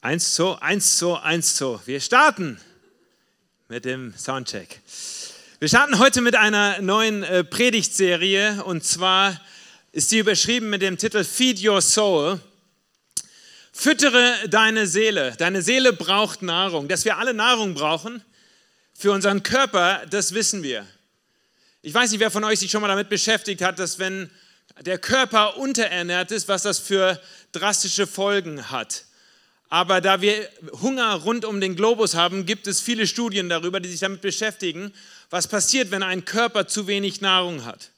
Eins, zwei, eins, zwei, eins, zwei. Wir starten mit dem Soundcheck. Wir starten heute mit einer neuen äh, Predigtserie und zwar ist sie überschrieben mit dem Titel Feed Your Soul. Füttere deine Seele. Deine Seele braucht Nahrung. Dass wir alle Nahrung brauchen für unseren Körper, das wissen wir. Ich weiß nicht, wer von euch sich schon mal damit beschäftigt hat, dass wenn der Körper unterernährt ist, was das für drastische Folgen hat. Aber da wir Hunger rund um den Globus haben, gibt es viele Studien darüber, die sich damit beschäftigen, was passiert, wenn ein Körper zu wenig Nahrung hat.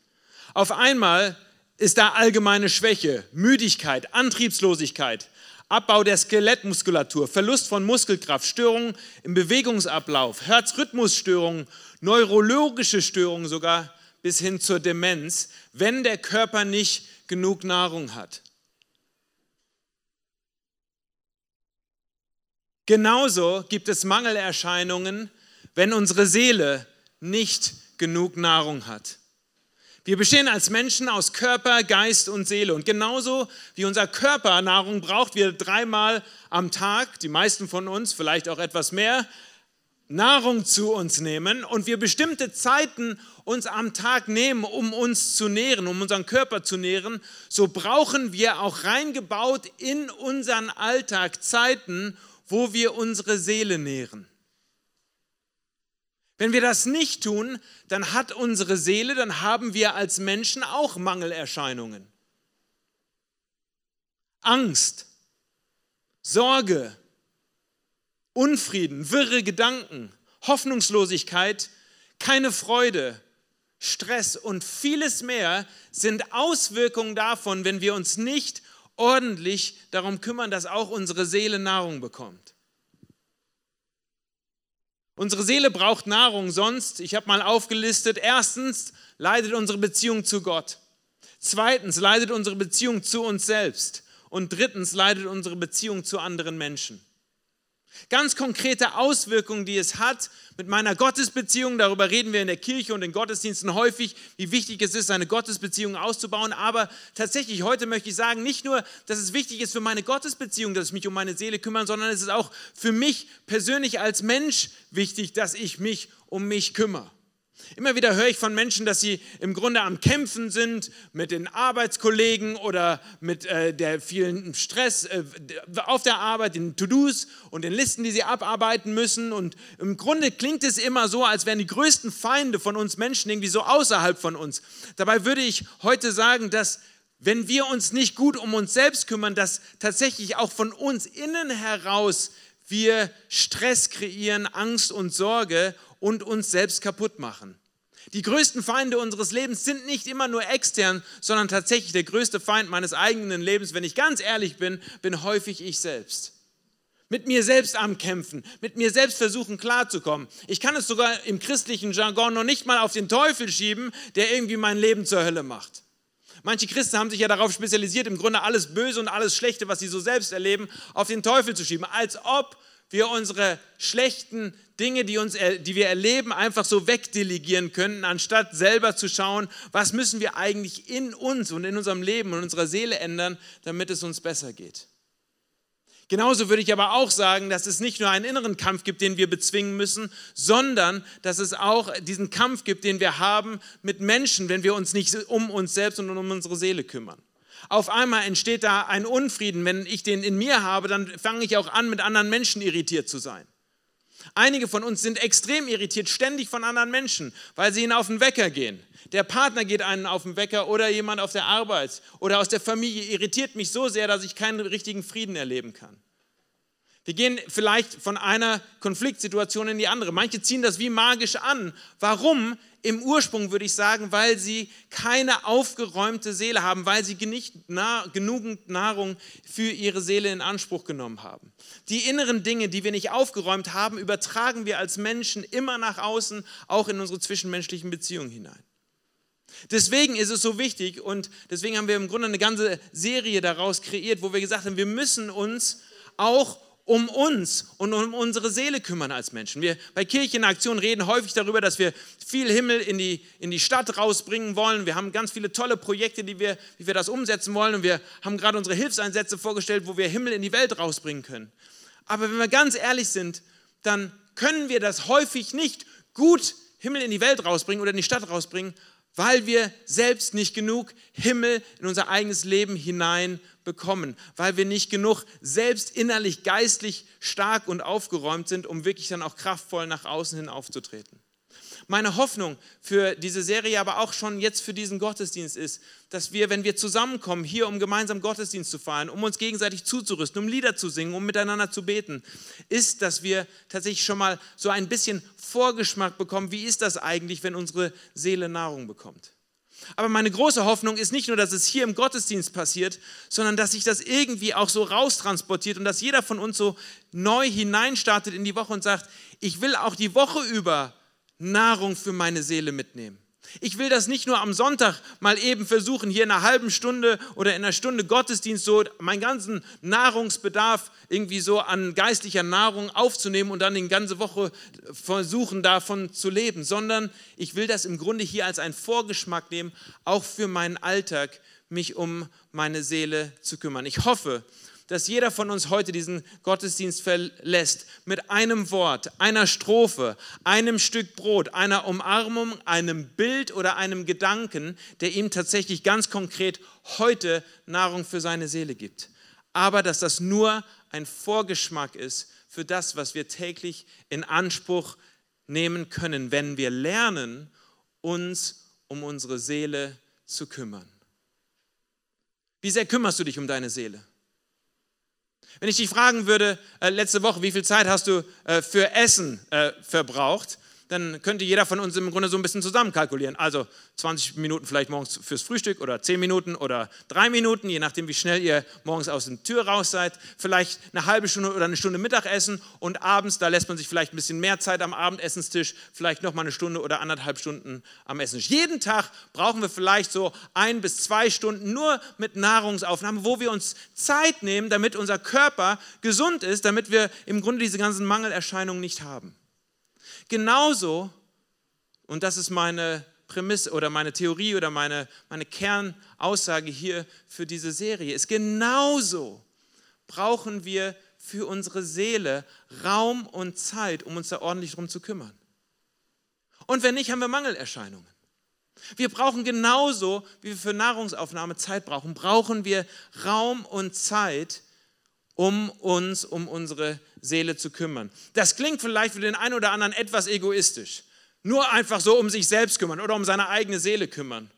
Auf einmal ist da allgemeine Schwäche, Müdigkeit, Antriebslosigkeit, Abbau der Skelettmuskulatur, Verlust von Muskelkraft, Störungen im Bewegungsablauf, Herzrhythmusstörungen, neurologische Störungen sogar bis hin zur Demenz, wenn der Körper nicht genug Nahrung hat. Genauso gibt es Mangelerscheinungen, wenn unsere Seele nicht genug Nahrung hat. Wir bestehen als Menschen aus Körper, Geist und Seele. Und genauso wie unser Körper Nahrung braucht, wir dreimal am Tag, die meisten von uns vielleicht auch etwas mehr, Nahrung zu uns nehmen und wir bestimmte Zeiten uns am Tag nehmen, um uns zu nähren, um unseren Körper zu nähren, so brauchen wir auch reingebaut in unseren Alltag Zeiten, wo wir unsere Seele nähren. Wenn wir das nicht tun, dann hat unsere Seele, dann haben wir als Menschen auch Mangelerscheinungen. Angst, Sorge, Unfrieden, wirre Gedanken, Hoffnungslosigkeit, keine Freude, Stress und vieles mehr sind Auswirkungen davon, wenn wir uns nicht ordentlich darum kümmern, dass auch unsere Seele Nahrung bekommt. Unsere Seele braucht Nahrung, sonst, ich habe mal aufgelistet, erstens leidet unsere Beziehung zu Gott. Zweitens leidet unsere Beziehung zu uns selbst. Und drittens leidet unsere Beziehung zu anderen Menschen. Ganz konkrete Auswirkungen, die es hat mit meiner Gottesbeziehung. Darüber reden wir in der Kirche und in Gottesdiensten häufig, wie wichtig es ist, eine Gottesbeziehung auszubauen. Aber tatsächlich, heute möchte ich sagen, nicht nur, dass es wichtig ist für meine Gottesbeziehung, dass ich mich um meine Seele kümmere, sondern es ist auch für mich persönlich als Mensch wichtig, dass ich mich um mich kümmere. Immer wieder höre ich von Menschen, dass sie im Grunde am Kämpfen sind mit den Arbeitskollegen oder mit äh, der vielen Stress äh, auf der Arbeit, den To-Dos und den Listen, die sie abarbeiten müssen. Und im Grunde klingt es immer so, als wären die größten Feinde von uns Menschen irgendwie so außerhalb von uns. Dabei würde ich heute sagen, dass wenn wir uns nicht gut um uns selbst kümmern, dass tatsächlich auch von uns innen heraus wir Stress kreieren, Angst und Sorge und uns selbst kaputt machen. Die größten Feinde unseres Lebens sind nicht immer nur extern, sondern tatsächlich der größte Feind meines eigenen Lebens, wenn ich ganz ehrlich bin, bin häufig ich selbst. Mit mir selbst am Kämpfen, mit mir selbst versuchen klarzukommen. Ich kann es sogar im christlichen Jargon noch nicht mal auf den Teufel schieben, der irgendwie mein Leben zur Hölle macht. Manche Christen haben sich ja darauf spezialisiert, im Grunde alles Böse und alles Schlechte, was sie so selbst erleben, auf den Teufel zu schieben, als ob wir unsere schlechten Dinge, die, uns, die wir erleben, einfach so wegdelegieren könnten, anstatt selber zu schauen, was müssen wir eigentlich in uns und in unserem Leben und unserer Seele ändern, damit es uns besser geht. Genauso würde ich aber auch sagen, dass es nicht nur einen inneren Kampf gibt, den wir bezwingen müssen, sondern dass es auch diesen Kampf gibt, den wir haben mit Menschen, wenn wir uns nicht um uns selbst und um unsere Seele kümmern. Auf einmal entsteht da ein Unfrieden. Wenn ich den in mir habe, dann fange ich auch an, mit anderen Menschen irritiert zu sein. Einige von uns sind extrem irritiert, ständig von anderen Menschen, weil sie ihnen auf den Wecker gehen. Der Partner geht einen auf den Wecker oder jemand auf der Arbeit oder aus der Familie irritiert mich so sehr, dass ich keinen richtigen Frieden erleben kann. Wir gehen vielleicht von einer Konfliktsituation in die andere. Manche ziehen das wie magisch an. Warum? Im Ursprung würde ich sagen, weil sie keine aufgeräumte Seele haben, weil sie nicht nah, genügend Nahrung für ihre Seele in Anspruch genommen haben. Die inneren Dinge, die wir nicht aufgeräumt haben, übertragen wir als Menschen immer nach außen, auch in unsere zwischenmenschlichen Beziehungen hinein. Deswegen ist es so wichtig und deswegen haben wir im Grunde eine ganze Serie daraus kreiert, wo wir gesagt haben, wir müssen uns auch um uns und um unsere Seele kümmern als Menschen. Wir bei Kirche reden häufig darüber, dass wir viel Himmel in die, in die Stadt rausbringen wollen. Wir haben ganz viele tolle Projekte, die wir, wie wir das umsetzen wollen. Und wir haben gerade unsere Hilfseinsätze vorgestellt, wo wir Himmel in die Welt rausbringen können. Aber wenn wir ganz ehrlich sind, dann können wir das häufig nicht gut Himmel in die Welt rausbringen oder in die Stadt rausbringen, weil wir selbst nicht genug Himmel in unser eigenes Leben hinein bekommen, weil wir nicht genug selbst innerlich, geistlich stark und aufgeräumt sind, um wirklich dann auch kraftvoll nach außen hin aufzutreten. Meine Hoffnung für diese Serie, aber auch schon jetzt für diesen Gottesdienst ist, dass wir, wenn wir zusammenkommen, hier um gemeinsam Gottesdienst zu feiern, um uns gegenseitig zuzurüsten, um Lieder zu singen, um miteinander zu beten, ist, dass wir tatsächlich schon mal so ein bisschen Vorgeschmack bekommen, wie ist das eigentlich, wenn unsere Seele Nahrung bekommt. Aber meine große Hoffnung ist nicht nur, dass es hier im Gottesdienst passiert, sondern dass sich das irgendwie auch so raustransportiert und dass jeder von uns so neu hineinstartet in die Woche und sagt, ich will auch die Woche über Nahrung für meine Seele mitnehmen. Ich will das nicht nur am Sonntag mal eben versuchen, hier in einer halben Stunde oder in einer Stunde Gottesdienst so meinen ganzen Nahrungsbedarf irgendwie so an geistlicher Nahrung aufzunehmen und dann die ganze Woche versuchen davon zu leben, sondern ich will das im Grunde hier als einen Vorgeschmack nehmen, auch für meinen Alltag, mich um meine Seele zu kümmern. Ich hoffe, dass jeder von uns heute diesen Gottesdienst verlässt mit einem Wort, einer Strophe, einem Stück Brot, einer Umarmung, einem Bild oder einem Gedanken, der ihm tatsächlich ganz konkret heute Nahrung für seine Seele gibt. Aber dass das nur ein Vorgeschmack ist für das, was wir täglich in Anspruch nehmen können, wenn wir lernen, uns um unsere Seele zu kümmern. Wie sehr kümmerst du dich um deine Seele? Wenn ich dich fragen würde, äh, letzte Woche, wie viel Zeit hast du äh, für Essen äh, verbraucht, dann könnte jeder von uns im Grunde so ein bisschen zusammenkalkulieren. Also 20 Minuten vielleicht morgens fürs Frühstück oder 10 Minuten oder 3 Minuten, je nachdem, wie schnell ihr morgens aus der Tür raus seid. Vielleicht eine halbe Stunde oder eine Stunde Mittagessen und abends, da lässt man sich vielleicht ein bisschen mehr Zeit am Abendessenstisch, vielleicht nochmal eine Stunde oder anderthalb Stunden am Essenstisch. Jeden Tag brauchen wir vielleicht so ein bis zwei Stunden nur mit Nahrungsaufnahme, wo wir uns Zeit nehmen, damit unser Körper gesund ist, damit wir im Grunde diese ganzen Mangelerscheinungen nicht haben. Genauso, und das ist meine Prämisse oder meine Theorie oder meine, meine Kernaussage hier für diese Serie, ist genauso brauchen wir für unsere Seele Raum und Zeit, um uns da ordentlich drum zu kümmern. Und wenn nicht, haben wir Mangelerscheinungen. Wir brauchen genauso, wie wir für Nahrungsaufnahme Zeit brauchen, brauchen wir Raum und Zeit, um uns um unsere Seele zu kümmern. Das klingt vielleicht für den einen oder anderen etwas egoistisch. Nur einfach so um sich selbst kümmern oder um seine eigene Seele kümmern.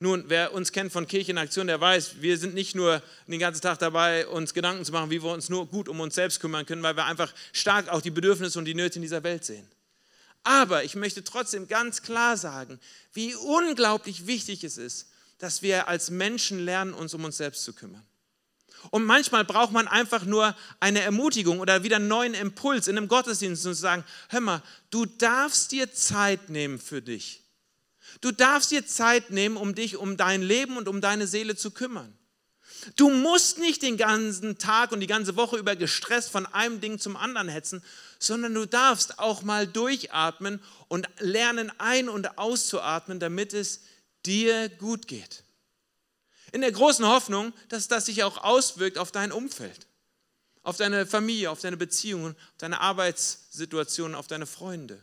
Nun, wer uns kennt von Kirche in Aktion, der weiß, wir sind nicht nur den ganzen Tag dabei, uns Gedanken zu machen, wie wir uns nur gut um uns selbst kümmern können, weil wir einfach stark auch die Bedürfnisse und die Nöte in dieser Welt sehen. Aber ich möchte trotzdem ganz klar sagen, wie unglaublich wichtig es ist, dass wir als Menschen lernen, uns um uns selbst zu kümmern. Und manchmal braucht man einfach nur eine Ermutigung oder wieder einen neuen Impuls in einem Gottesdienst und zu sagen, hör mal, du darfst dir Zeit nehmen für dich. Du darfst dir Zeit nehmen, um dich um dein Leben und um deine Seele zu kümmern. Du musst nicht den ganzen Tag und die ganze Woche über gestresst von einem Ding zum anderen hetzen, sondern du darfst auch mal durchatmen und lernen ein- und auszuatmen, damit es dir gut geht. In der großen Hoffnung, dass das sich auch auswirkt auf dein Umfeld, auf deine Familie, auf deine Beziehungen, auf deine Arbeitssituation, auf deine Freunde.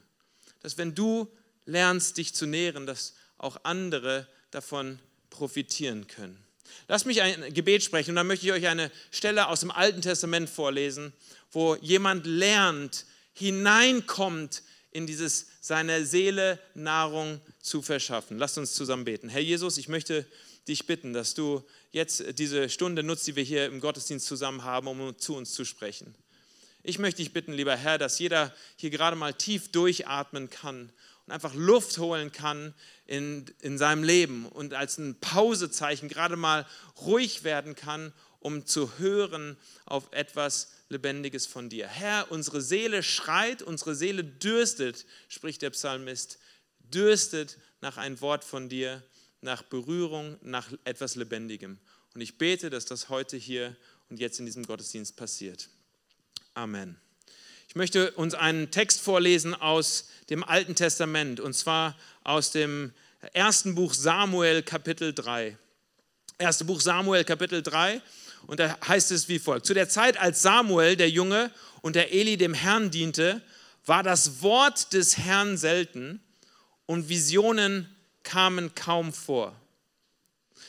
Dass wenn du lernst, dich zu nähren, dass auch andere davon profitieren können. Lass mich ein Gebet sprechen und dann möchte ich euch eine Stelle aus dem Alten Testament vorlesen, wo jemand lernt, hineinkommt in dieses seine Seele Nahrung zu verschaffen. Lasst uns zusammen beten. Herr Jesus, ich möchte dich bitten, dass du jetzt diese Stunde nutzt, die wir hier im Gottesdienst zusammen haben, um zu uns zu sprechen. Ich möchte dich bitten, lieber Herr, dass jeder hier gerade mal tief durchatmen kann und einfach Luft holen kann in, in seinem Leben und als ein Pausezeichen gerade mal ruhig werden kann, um zu hören auf etwas Lebendiges von dir. Herr, unsere Seele schreit, unsere Seele dürstet, spricht der Psalmist, dürstet nach ein Wort von dir nach Berührung, nach etwas Lebendigem. Und ich bete, dass das heute hier und jetzt in diesem Gottesdienst passiert. Amen. Ich möchte uns einen Text vorlesen aus dem Alten Testament, und zwar aus dem ersten Buch Samuel Kapitel 3. Erste Buch Samuel Kapitel 3. Und da heißt es wie folgt. Zu der Zeit, als Samuel, der Junge, und der Eli dem Herrn diente, war das Wort des Herrn selten und Visionen kamen kaum vor.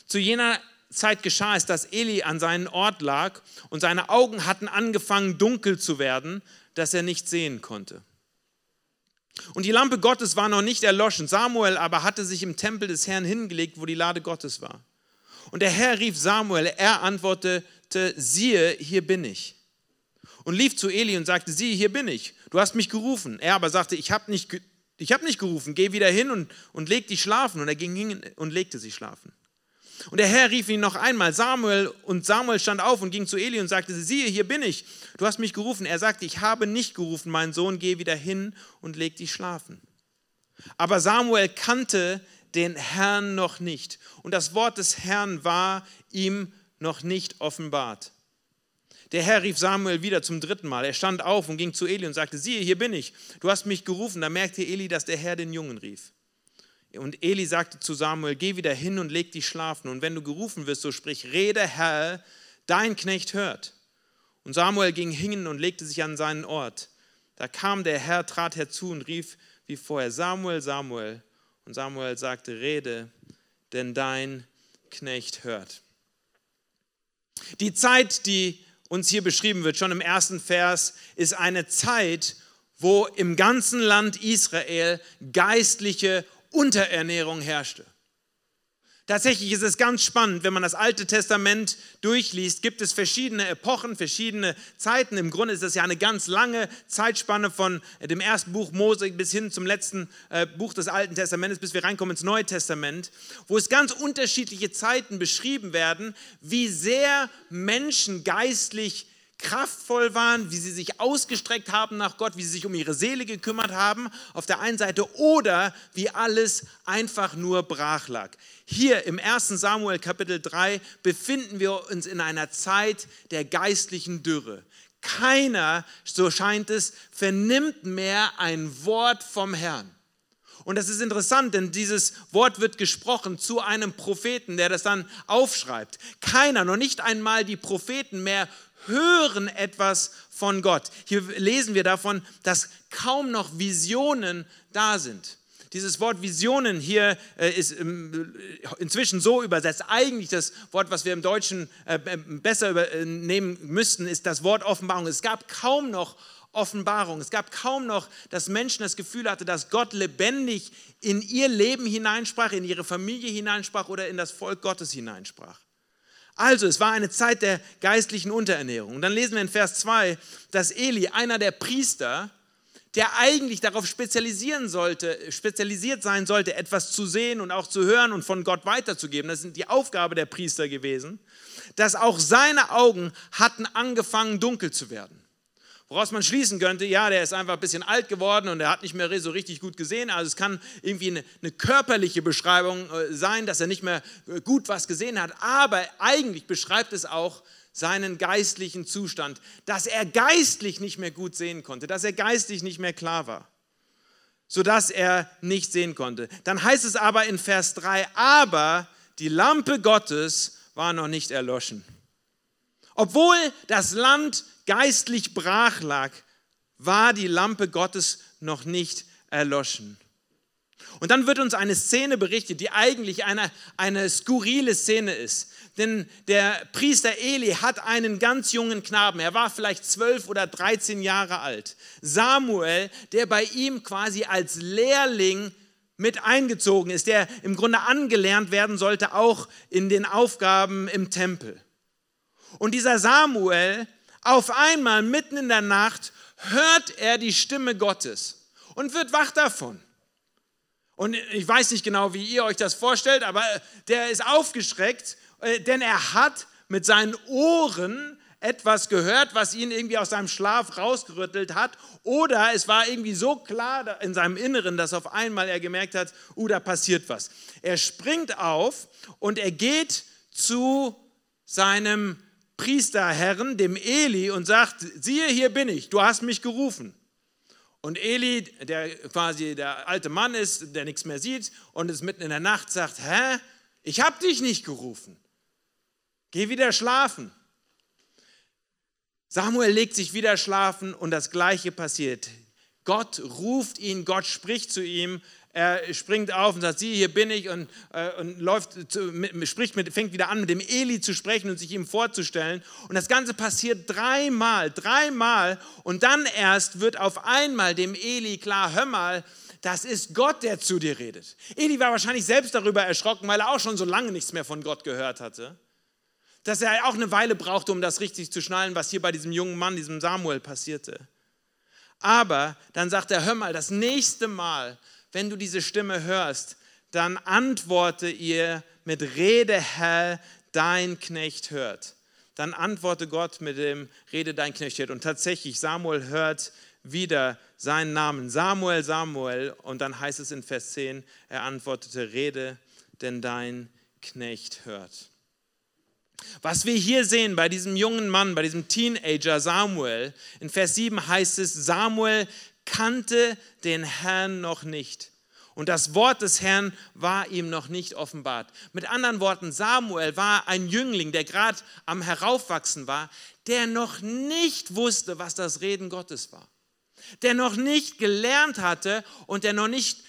Zu jener Zeit geschah es, dass Eli an seinem Ort lag und seine Augen hatten angefangen dunkel zu werden, dass er nicht sehen konnte. Und die Lampe Gottes war noch nicht erloschen. Samuel aber hatte sich im Tempel des Herrn hingelegt, wo die Lade Gottes war. Und der Herr rief Samuel, er antwortete, siehe, hier bin ich. Und lief zu Eli und sagte, siehe, hier bin ich. Du hast mich gerufen. Er aber sagte, ich habe nicht, hab nicht gerufen, geh wieder hin und, und leg dich schlafen. Und er ging hin und legte sich schlafen. Und der Herr rief ihn noch einmal, Samuel, und Samuel stand auf und ging zu Eli und sagte, siehe, hier bin ich, du hast mich gerufen. Er sagte, ich habe nicht gerufen, mein Sohn, geh wieder hin und leg dich schlafen. Aber Samuel kannte den Herrn noch nicht und das Wort des Herrn war ihm noch nicht offenbart. Der Herr rief Samuel wieder zum dritten Mal. Er stand auf und ging zu Eli und sagte, siehe, hier bin ich, du hast mich gerufen. Da merkte Eli, dass der Herr den Jungen rief. Und Eli sagte zu Samuel, geh wieder hin und leg dich schlafen. Und wenn du gerufen wirst, so sprich, rede Herr, dein Knecht hört. Und Samuel ging hin und legte sich an seinen Ort. Da kam der Herr, trat herzu und rief wie vorher, Samuel, Samuel. Und Samuel sagte, rede, denn dein Knecht hört. Die Zeit, die uns hier beschrieben wird, schon im ersten Vers, ist eine Zeit, wo im ganzen Land Israel geistliche Unterernährung herrschte. Tatsächlich ist es ganz spannend, wenn man das Alte Testament durchliest, gibt es verschiedene Epochen, verschiedene Zeiten. Im Grunde ist es ja eine ganz lange Zeitspanne von dem ersten Buch Mose bis hin zum letzten äh, Buch des Alten Testamentes, bis wir reinkommen ins Neue Testament, wo es ganz unterschiedliche Zeiten beschrieben werden, wie sehr Menschen geistlich kraftvoll waren, wie sie sich ausgestreckt haben nach Gott, wie sie sich um ihre Seele gekümmert haben, auf der einen Seite, oder wie alles einfach nur brach lag. Hier im 1. Samuel Kapitel 3 befinden wir uns in einer Zeit der geistlichen Dürre. Keiner, so scheint es, vernimmt mehr ein Wort vom Herrn. Und das ist interessant, denn dieses Wort wird gesprochen zu einem Propheten, der das dann aufschreibt. Keiner, noch nicht einmal die Propheten mehr hören etwas von Gott. Hier lesen wir davon, dass kaum noch Visionen da sind. Dieses Wort Visionen hier äh, ist ähm, inzwischen so übersetzt. Eigentlich das Wort, was wir im Deutschen äh, besser nehmen müssten, ist das Wort Offenbarung. Es gab kaum noch Offenbarung. Es gab kaum noch, dass Menschen das Gefühl hatten, dass Gott lebendig in ihr Leben hineinsprach, in ihre Familie hineinsprach oder in das Volk Gottes hineinsprach. Also, es war eine Zeit der geistlichen Unterernährung. Und dann lesen wir in Vers 2, dass Eli, einer der Priester, der eigentlich darauf spezialisieren sollte, spezialisiert sein sollte, etwas zu sehen und auch zu hören und von Gott weiterzugeben, das ist die Aufgabe der Priester gewesen, dass auch seine Augen hatten angefangen dunkel zu werden. Woraus man schließen könnte, ja, der ist einfach ein bisschen alt geworden und er hat nicht mehr so richtig gut gesehen. Also es kann irgendwie eine, eine körperliche Beschreibung äh, sein, dass er nicht mehr äh, gut was gesehen hat. Aber eigentlich beschreibt es auch seinen geistlichen Zustand, dass er geistlich nicht mehr gut sehen konnte, dass er geistlich nicht mehr klar war, sodass er nicht sehen konnte. Dann heißt es aber in Vers 3, aber die Lampe Gottes war noch nicht erloschen. Obwohl das Land geistlich brach lag, war die Lampe Gottes noch nicht erloschen. Und dann wird uns eine Szene berichtet, die eigentlich eine, eine skurrile Szene ist. Denn der Priester Eli hat einen ganz jungen Knaben, er war vielleicht zwölf oder dreizehn Jahre alt. Samuel, der bei ihm quasi als Lehrling mit eingezogen ist, der im Grunde angelernt werden sollte, auch in den Aufgaben im Tempel. Und dieser Samuel, auf einmal mitten in der Nacht, hört er die Stimme Gottes und wird wach davon. Und ich weiß nicht genau, wie ihr euch das vorstellt, aber der ist aufgeschreckt, äh, denn er hat mit seinen Ohren etwas gehört, was ihn irgendwie aus seinem Schlaf rausgerüttelt hat. Oder es war irgendwie so klar in seinem Inneren, dass auf einmal er gemerkt hat, uh, da passiert was. Er springt auf und er geht zu seinem Priesterherren, dem Eli, und sagt, siehe, hier bin ich, du hast mich gerufen. Und Eli, der quasi der alte Mann ist, der nichts mehr sieht und ist mitten in der Nacht, sagt, hä, ich habe dich nicht gerufen. Geh wieder schlafen. Samuel legt sich wieder schlafen und das Gleiche passiert. Gott ruft ihn, Gott spricht zu ihm, er springt auf und sagt, sieh, hier bin ich und, äh, und läuft, zu, mit, spricht mit, fängt wieder an, mit dem Eli zu sprechen und sich ihm vorzustellen. Und das Ganze passiert dreimal, dreimal und dann erst wird auf einmal dem Eli klar, hör mal, das ist Gott, der zu dir redet. Eli war wahrscheinlich selbst darüber erschrocken, weil er auch schon so lange nichts mehr von Gott gehört hatte. Dass er auch eine Weile brauchte, um das richtig zu schnallen, was hier bei diesem jungen Mann, diesem Samuel, passierte. Aber dann sagt er, hör mal, das nächste Mal, wenn du diese Stimme hörst, dann antworte ihr mit Rede, Herr, dein Knecht hört. Dann antworte Gott mit dem Rede, dein Knecht hört. Und tatsächlich, Samuel hört wieder seinen Namen. Samuel, Samuel. Und dann heißt es in Vers 10, er antwortete, Rede, denn dein Knecht hört. Was wir hier sehen bei diesem jungen Mann, bei diesem Teenager Samuel, in Vers 7 heißt es, Samuel kannte den Herrn noch nicht. Und das Wort des Herrn war ihm noch nicht offenbart. Mit anderen Worten, Samuel war ein Jüngling, der gerade am Heraufwachsen war, der noch nicht wusste, was das Reden Gottes war. Der noch nicht gelernt hatte und der noch nicht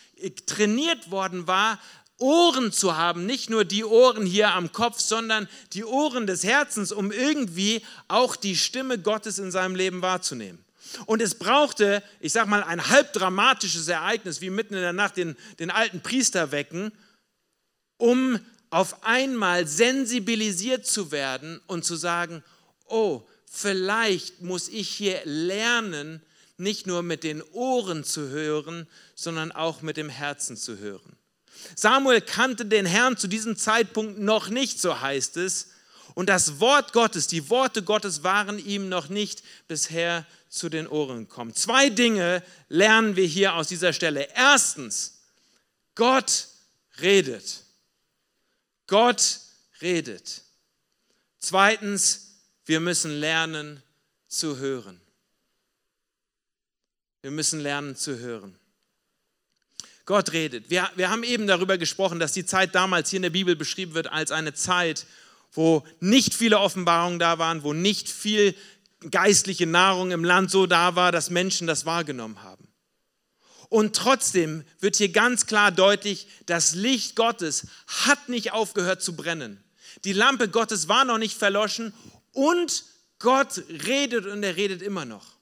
trainiert worden war, Ohren zu haben, nicht nur die Ohren hier am Kopf, sondern die Ohren des Herzens, um irgendwie auch die Stimme Gottes in seinem Leben wahrzunehmen. Und es brauchte, ich sag mal, ein halb dramatisches Ereignis, wie mitten in der Nacht den, den alten Priester wecken, um auf einmal sensibilisiert zu werden und zu sagen, oh, vielleicht muss ich hier lernen, nicht nur mit den Ohren zu hören, sondern auch mit dem Herzen zu hören. Samuel kannte den Herrn zu diesem Zeitpunkt noch nicht, so heißt es. Und das Wort Gottes, die Worte Gottes waren ihm noch nicht bisher zu den Ohren gekommen. Zwei Dinge lernen wir hier aus dieser Stelle. Erstens, Gott redet. Gott redet. Zweitens, wir müssen lernen zu hören. Wir müssen lernen zu hören. Gott redet. Wir, wir haben eben darüber gesprochen, dass die Zeit damals hier in der Bibel beschrieben wird als eine Zeit, wo nicht viele Offenbarungen da waren, wo nicht viel geistliche Nahrung im Land so da war, dass Menschen das wahrgenommen haben. Und trotzdem wird hier ganz klar deutlich, das Licht Gottes hat nicht aufgehört zu brennen. Die Lampe Gottes war noch nicht verloschen und Gott redet und er redet immer noch.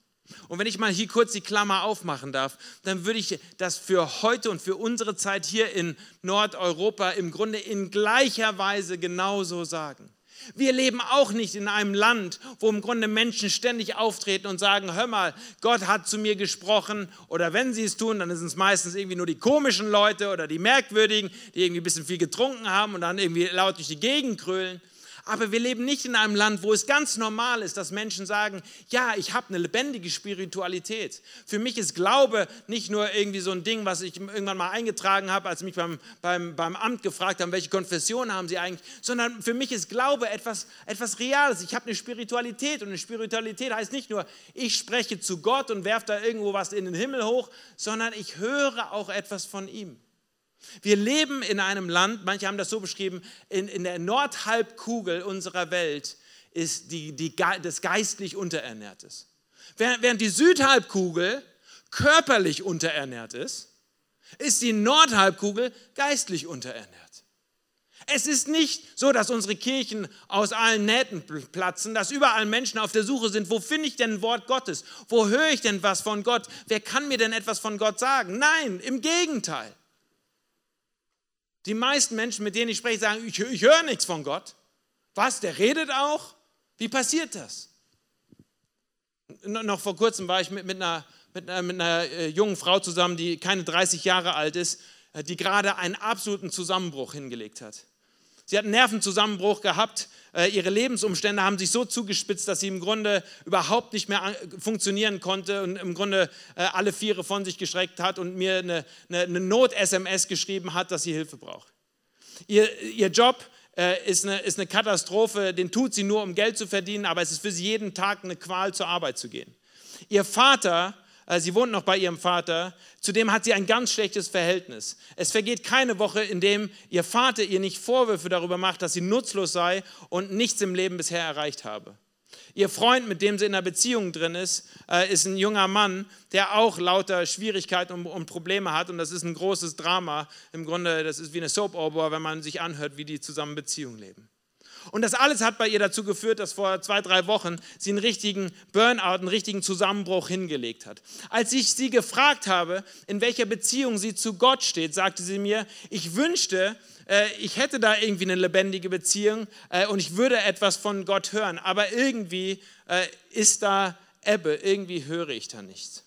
Und wenn ich mal hier kurz die Klammer aufmachen darf, dann würde ich das für heute und für unsere Zeit hier in Nordeuropa im Grunde in gleicher Weise genauso sagen. Wir leben auch nicht in einem Land, wo im Grunde Menschen ständig auftreten und sagen, hör mal, Gott hat zu mir gesprochen. Oder wenn sie es tun, dann sind es meistens irgendwie nur die komischen Leute oder die merkwürdigen, die irgendwie ein bisschen viel getrunken haben und dann irgendwie laut durch die Gegend krölen. Aber wir leben nicht in einem Land, wo es ganz normal ist, dass Menschen sagen, ja, ich habe eine lebendige Spiritualität. Für mich ist Glaube nicht nur irgendwie so ein Ding, was ich irgendwann mal eingetragen habe, als mich beim, beim, beim Amt gefragt haben, welche Konfession haben sie eigentlich, sondern für mich ist Glaube etwas, etwas Reales. Ich habe eine Spiritualität und eine Spiritualität heißt nicht nur, ich spreche zu Gott und werfe da irgendwo was in den Himmel hoch, sondern ich höre auch etwas von ihm. Wir leben in einem Land, manche haben das so beschrieben, in, in der Nordhalbkugel unserer Welt ist die, die, das geistlich unterernährt ist. Während die Südhalbkugel körperlich unterernährt ist, ist die Nordhalbkugel geistlich unterernährt. Es ist nicht so, dass unsere Kirchen aus allen Nähten platzen, dass überall Menschen auf der Suche sind, wo finde ich denn ein Wort Gottes? Wo höre ich denn was von Gott? Wer kann mir denn etwas von Gott sagen? Nein, im Gegenteil. Die meisten Menschen, mit denen ich spreche, sagen, ich, ich höre nichts von Gott. Was, der redet auch? Wie passiert das? Noch vor kurzem war ich mit, mit, einer, mit, einer, mit einer äh, jungen Frau zusammen, die keine 30 Jahre alt ist, äh, die gerade einen absoluten Zusammenbruch hingelegt hat. Sie hat einen Nervenzusammenbruch gehabt. Äh, ihre Lebensumstände haben sich so zugespitzt, dass sie im Grunde überhaupt nicht mehr funktionieren konnte und im Grunde äh, alle Viere von sich gestreckt hat und mir eine, eine, eine Not-SMS geschrieben hat, dass sie Hilfe braucht. Ihr, ihr Job äh, ist eine, ist eine Katastrophe, den tut sie nur, um Geld zu verdienen, aber es ist für sie jeden Tag eine Qual, zur Arbeit zu gehen. Ihr Vater sie wohnt noch bei ihrem Vater, zudem hat sie ein ganz schlechtes Verhältnis. Es vergeht keine Woche, in dem ihr Vater ihr nicht Vorwürfe darüber macht, dass sie nutzlos sei und nichts im Leben bisher erreicht habe. Ihr Freund, mit dem sie in einer Beziehung drin ist, äh, ist ein junger Mann, der auch lauter Schwierigkeiten und, und, Probleme hat. Und das ist ein großes Drama. Im Grunde, das ist wie eine Soap-Opera, wenn man sich anhört, wie die zusammen Beziehung leben. Und das alles hat bei ihr dazu geführt, dass vor zwei, drei Wochen sie einen richtigen Burnout, einen richtigen Zusammenbruch hingelegt hat. Als ich sie gefragt habe, in welcher Beziehung sie zu Gott steht, sagte sie mir, ich wünschte, äh, ich hätte da irgendwie eine lebendige Beziehung äh, und ich würde etwas von Gott hören, aber irgendwie äh, ist da Ebbe, irgendwie höre ich da nichts.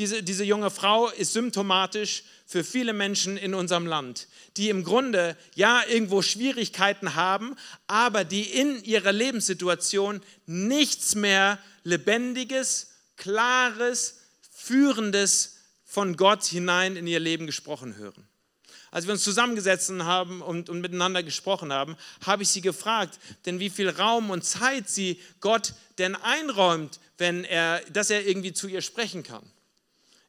Diese, diese junge Frau ist symptomatisch für viele Menschen in unserem Land, die im Grunde ja irgendwo Schwierigkeiten haben, aber die in ihrer Lebenssituation nichts mehr Lebendiges, Klares, Führendes von Gott hinein in ihr Leben gesprochen hören. Als wir uns zusammengesetzt haben und, und miteinander gesprochen haben, habe ich sie gefragt, denn wie viel Raum und Zeit sie Gott denn einräumt, wenn er, dass er irgendwie zu ihr sprechen kann.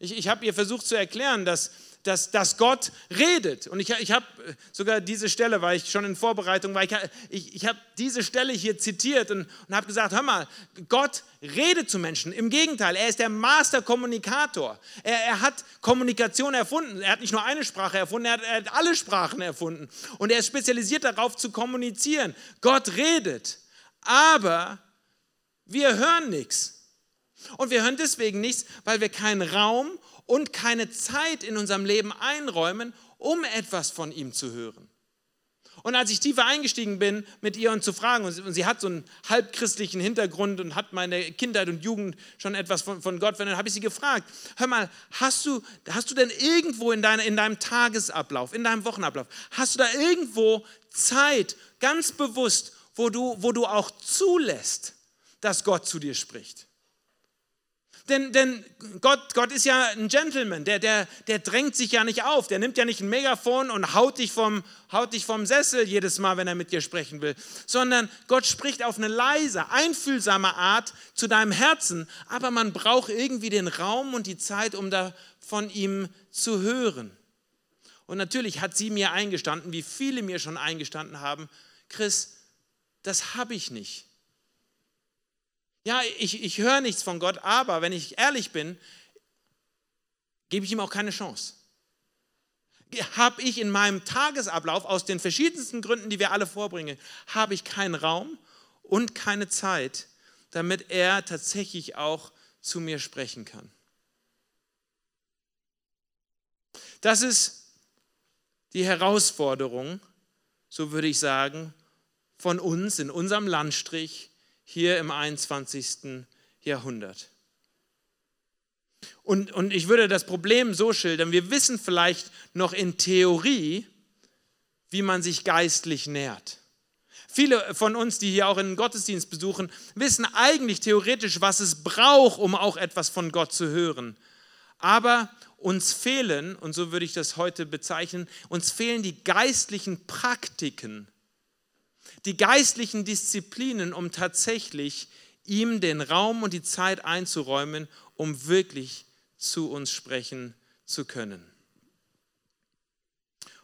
Ich, ich habe ihr versucht zu erklären, dass, dass, dass Gott redet. Und ich, ich habe sogar diese Stelle, weil ich schon in Vorbereitung war, ich, ich, ich habe diese Stelle hier zitiert und, und habe gesagt, hör mal, Gott redet zu Menschen. Im Gegenteil, er ist der Master-Kommunikator. Er, er hat Kommunikation erfunden. Er hat nicht nur eine Sprache erfunden, er hat, er hat alle Sprachen erfunden. Und er ist spezialisiert darauf zu kommunizieren. Gott redet. Aber wir hören nichts. Und wir hören deswegen nichts, weil wir keinen Raum und keine Zeit in unserem Leben einräumen, um etwas von ihm zu hören. Und als ich tiefer eingestiegen bin, mit ihr und zu fragen, und sie hat so einen halbchristlichen Hintergrund und hat meine Kindheit und Jugend schon etwas von, von Gott, dann habe ich sie gefragt, hör mal, hast du, hast du denn irgendwo in, deine, in deinem Tagesablauf, in deinem Wochenablauf, hast du da irgendwo Zeit, ganz bewusst, wo du, wo du auch zulässt, dass Gott zu dir spricht? Denn, denn Gott, Gott ist ja ein Gentleman, der, der, der drängt sich ja nicht auf, der nimmt ja nicht ein Megafon und haut dich, vom, haut dich vom Sessel jedes Mal, wenn er mit dir sprechen will, sondern Gott spricht auf eine leise, einfühlsame Art zu deinem Herzen, aber man braucht irgendwie den Raum und die Zeit, um da von ihm zu hören. Und natürlich hat sie mir eingestanden, wie viele mir schon eingestanden haben, Chris, das habe ich nicht. Ja, ich, ich höre nichts von Gott, aber wenn ich ehrlich bin, gebe ich ihm auch keine Chance. Habe ich in meinem Tagesablauf aus den verschiedensten Gründen, die wir alle vorbringen, habe ich keinen Raum und keine Zeit, damit er tatsächlich auch zu mir sprechen kann. Das ist die Herausforderung, so würde ich sagen, von uns in unserem Landstrich hier im 21. Jahrhundert. Und, und ich würde das Problem so schildern, wir wissen vielleicht noch in Theorie, wie man sich geistlich nährt. Viele von uns, die hier auch einen Gottesdienst besuchen, wissen eigentlich theoretisch, was es braucht, um auch etwas von Gott zu hören. Aber uns fehlen, und so würde ich das heute bezeichnen, uns fehlen die geistlichen Praktiken, die geistlichen Disziplinen, um tatsächlich ihm den Raum und die Zeit einzuräumen, um wirklich zu uns sprechen zu können.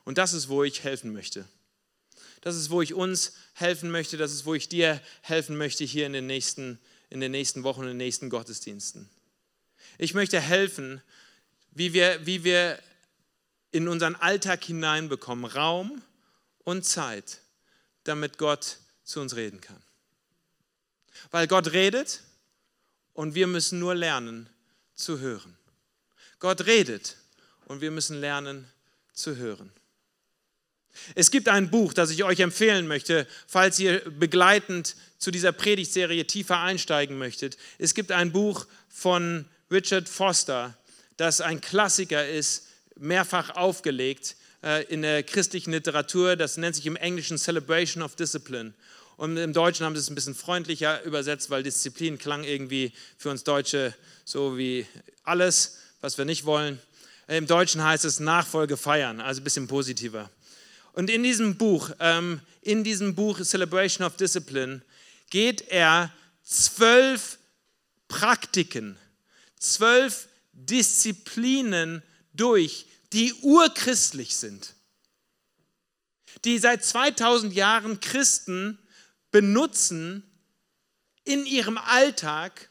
Und das ist, wo ich helfen möchte. Das ist, wo ich uns helfen möchte. Das ist, wo ich dir helfen möchte hier in den nächsten, in den nächsten Wochen, in den nächsten Gottesdiensten. Ich möchte helfen, wie wir, wie wir in unseren Alltag hineinbekommen, Raum und Zeit damit Gott zu uns reden kann. Weil Gott redet und wir müssen nur lernen zu hören. Gott redet und wir müssen lernen zu hören. Es gibt ein Buch, das ich euch empfehlen möchte, falls ihr begleitend zu dieser Predigtserie tiefer einsteigen möchtet. Es gibt ein Buch von Richard Foster, das ein Klassiker ist, mehrfach aufgelegt. Äh, in der christlichen Literatur. Das nennt sich im Englischen Celebration of Discipline. Und im Deutschen haben sie es ein bisschen freundlicher übersetzt, weil Disziplin klang irgendwie für uns Deutsche so wie alles, was wir nicht wollen. Im Deutschen heißt es Nachfolge feiern, also ein bisschen positiver. Und in diesem Buch, ähm, in diesem Buch Celebration of Discipline, geht er zwölf Praktiken, zwölf Disziplinen durch, die urchristlich sind, die seit 2000 Jahren Christen benutzen, in ihrem Alltag,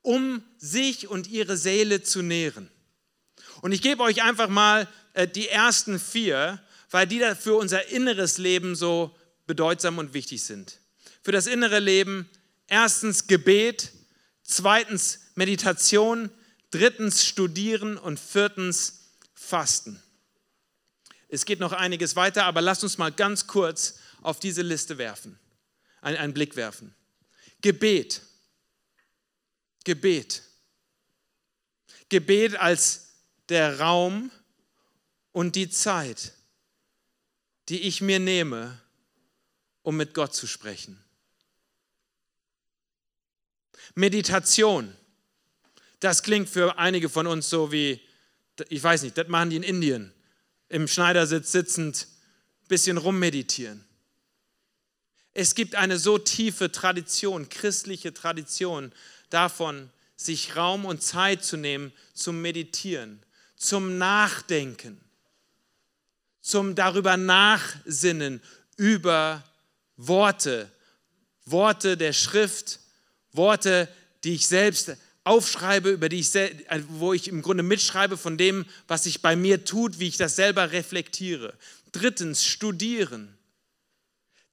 um sich und ihre Seele zu nähren. Und ich gebe euch einfach mal äh, die ersten vier, weil die für unser inneres Leben so bedeutsam und wichtig sind. Für das innere Leben erstens Gebet, zweitens Meditation, drittens Studieren und viertens Fasten. Es geht noch einiges weiter, aber lasst uns mal ganz kurz auf diese Liste werfen, einen Blick werfen. Gebet. Gebet. Gebet als der Raum und die Zeit, die ich mir nehme, um mit Gott zu sprechen. Meditation. Das klingt für einige von uns so wie, ich weiß nicht, das machen die in Indien, im Schneidersitz sitzend, bisschen rummeditieren. Es gibt eine so tiefe Tradition, christliche Tradition davon, sich Raum und Zeit zu nehmen zum Meditieren, zum Nachdenken, zum darüber Nachsinnen über Worte, Worte der Schrift, Worte, die ich selbst aufschreibe, über die ich, äh, wo ich im Grunde mitschreibe von dem, was sich bei mir tut, wie ich das selber reflektiere. Drittens, studieren.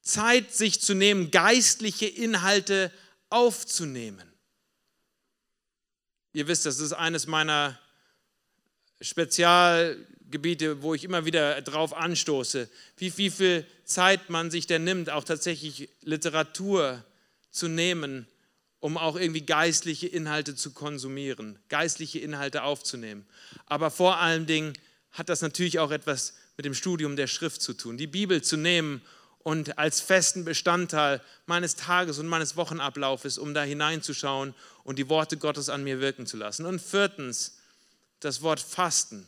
Zeit sich zu nehmen, geistliche Inhalte aufzunehmen. Ihr wisst, das ist eines meiner Spezialgebiete, wo ich immer wieder drauf anstoße, wie, wie viel Zeit man sich denn nimmt, auch tatsächlich Literatur zu nehmen, um auch irgendwie geistliche Inhalte zu konsumieren, geistliche Inhalte aufzunehmen. Aber vor allen Dingen hat das natürlich auch etwas mit dem Studium der Schrift zu tun. Die Bibel zu nehmen und als festen Bestandteil meines Tages und meines Wochenablaufes, um da hineinzuschauen und die Worte Gottes an mir wirken zu lassen. Und viertens, das Wort Fasten.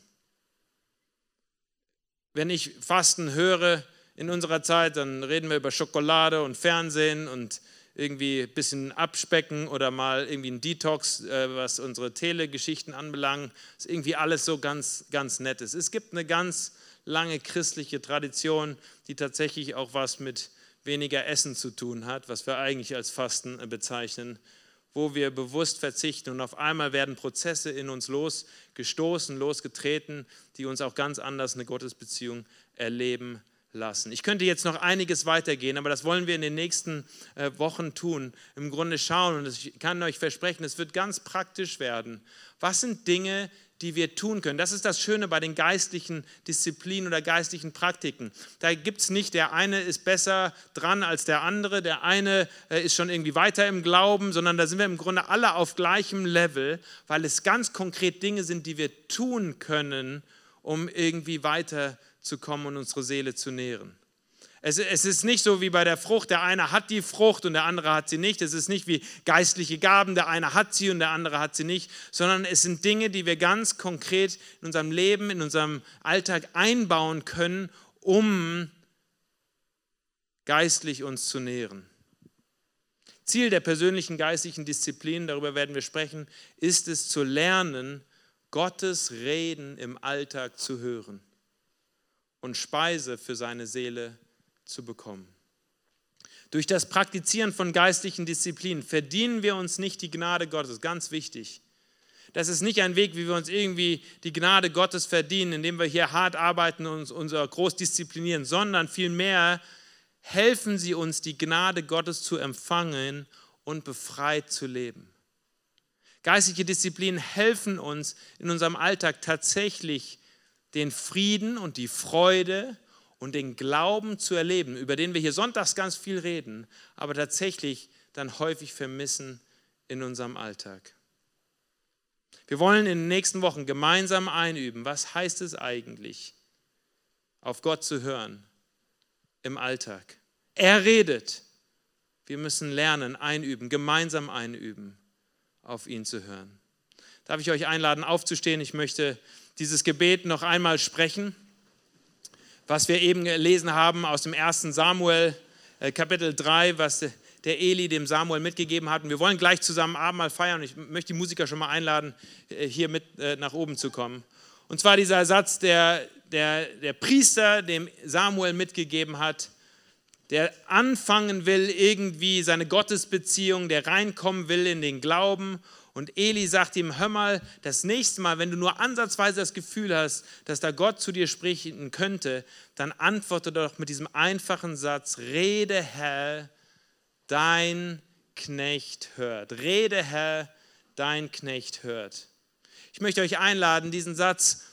Wenn ich Fasten höre in unserer Zeit, dann reden wir über Schokolade und Fernsehen und irgendwie ein bisschen abspecken oder mal irgendwie ein Detox, äh, was unsere Telegeschichten anbelangt. Ist irgendwie alles so ganz, ganz nettes. Es gibt eine ganz lange christliche Tradition, die tatsächlich auch was mit weniger Essen zu tun hat, was wir eigentlich als Fasten bezeichnen, wo wir bewusst verzichten und auf einmal werden Prozesse in uns losgestoßen, losgetreten, die uns auch ganz anders eine Gottesbeziehung erleben lassen. Ich könnte jetzt noch einiges weitergehen, aber das wollen wir in den nächsten äh, Wochen tun. Im Grunde schauen und ich kann euch versprechen, es wird ganz praktisch werden. Was sind Dinge, die wir tun können. Das ist das Schöne bei den geistlichen Disziplinen oder geistlichen Praktiken. Da gibt es nicht, der eine ist besser dran als der andere, der eine äh, ist schon irgendwie weiter im Glauben, sondern da sind wir im Grunde alle auf gleichem Level, weil es ganz konkret Dinge sind, die wir tun können, um irgendwie weiterzukommen und unsere Seele zu nähren. Es, es, ist nicht so wie bei der Frucht, der eine hat die Frucht und der andere hat sie nicht. Es ist nicht wie geistliche Gaben, der eine hat sie und der andere hat sie nicht, sondern es sind Dinge, die wir ganz konkret in unserem Leben, in unserem Alltag einbauen können, um geistlich uns zu nähren. Ziel der persönlichen geistlichen Disziplin, darüber werden wir sprechen, ist es zu lernen, Gottes Reden im Alltag zu hören und Speise für seine Seele zu bekommen. Durch das Praktizieren von geistlichen Disziplinen verdienen wir uns nicht die Gnade Gottes, ganz wichtig. Das ist nicht ein Weg, wie wir uns irgendwie die Gnade Gottes verdienen, indem wir hier hart arbeiten und uns unser groß disziplinieren, sondern vielmehr helfen sie uns, die Gnade Gottes zu empfangen und befreit zu leben. Geistliche Disziplinen helfen uns in unserem Alltag tatsächlich den Frieden und die Freude und den Glauben zu erleben, über den wir hier sonntags ganz viel reden, aber tatsächlich dann häufig vermissen in unserem Alltag. Wir wollen in den nächsten Wochen gemeinsam einüben, was heißt es eigentlich, auf Gott zu hören im Alltag. Er redet. Wir müssen lernen, einüben, gemeinsam einüben, auf ihn zu hören. Darf ich euch einladen, aufzustehen? Ich möchte dieses Gebet noch einmal sprechen was wir eben gelesen haben aus dem 1. Samuel äh, Kapitel 3, was der Eli dem Samuel mitgegeben hat. Und wir wollen gleich zusammen Abendmahl feiern. Ich möchte die Musiker schon mal einladen, äh, hier mit äh, nach oben zu kommen. Und zwar dieser Satz, der der, der Priester dem Samuel mitgegeben hat, der anfangen will, irgendwie seine Gottesbeziehung, der reinkommen will in den Glauben. Und Eli sagt ihm, hör mal, das nächste Mal, wenn du nur ansatzweise das Gefühl hast, dass da Gott zu dir sprechen könnte, dann antworte doch mit diesem einfachen Satz, rede Herr, dein Knecht hört. Rede Herr, dein Knecht hört. Ich möchte euch einladen, diesen Satz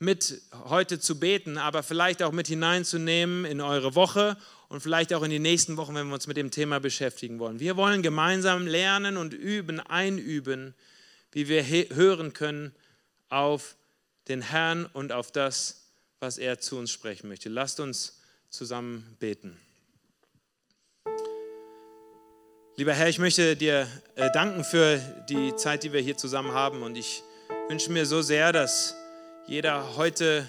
mit heute zu beten, aber vielleicht auch mit hineinzunehmen in eure Woche und vielleicht auch in die nächsten Wochen, wenn wir uns mit dem Thema beschäftigen wollen. Wir wollen gemeinsam lernen und üben, einüben, wie wir hören können auf den Herrn und auf das, was er zu uns sprechen möchte. Lasst uns zusammen beten. Lieber Herr, ich möchte dir äh, danken für die Zeit, die wir hier zusammen haben und ich wünsche mir so sehr, dass jeder heute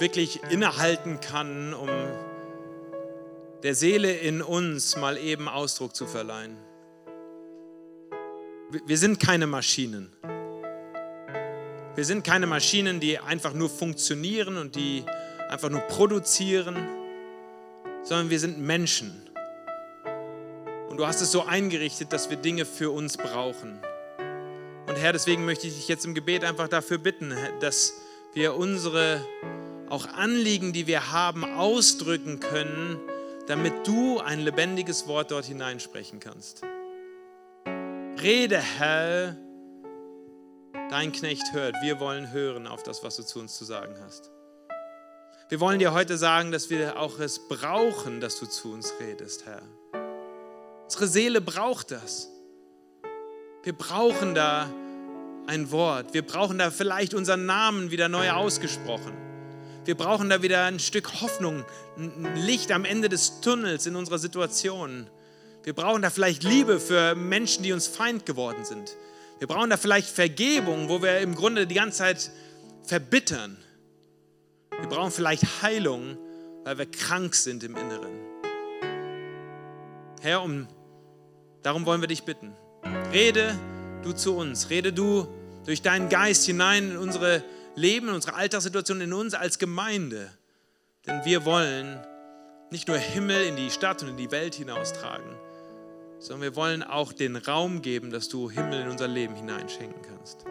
wirklich innehalten kann, um der Seele in uns mal eben Ausdruck zu verleihen. Wir sind keine Maschinen. Wir sind keine Maschinen, die einfach nur funktionieren und die einfach nur produzieren, sondern wir sind Menschen. Und du hast es so eingerichtet, dass wir Dinge für uns brauchen. Und Herr, deswegen möchte ich dich jetzt im Gebet einfach dafür bitten, dass wir unsere auch Anliegen, die wir haben, ausdrücken können, damit du ein lebendiges Wort dort hineinsprechen kannst. Rede, Herr, dein Knecht hört. Wir wollen hören auf das, was du zu uns zu sagen hast. Wir wollen dir heute sagen, dass wir auch es brauchen, dass du zu uns redest, Herr. Unsere Seele braucht das. Wir brauchen da ein Wort. Wir brauchen da vielleicht unseren Namen wieder neu ausgesprochen. Wir brauchen da wieder ein Stück Hoffnung, ein Licht am Ende des Tunnels in unserer Situation. Wir brauchen da vielleicht Liebe für Menschen, die uns Feind geworden sind. Wir brauchen da vielleicht Vergebung, wo wir im Grunde die ganze Zeit verbittern. Wir brauchen vielleicht Heilung, weil wir krank sind im Inneren. Herr, um, darum wollen wir dich bitten. Rede du zu uns, rede du durch deinen Geist hinein in unsere Leben, in unsere Alltagssituation, in uns als Gemeinde. Denn wir wollen nicht nur Himmel in die Stadt und in die Welt hinaustragen, sondern wir wollen auch den Raum geben, dass du Himmel in unser Leben hineinschenken kannst.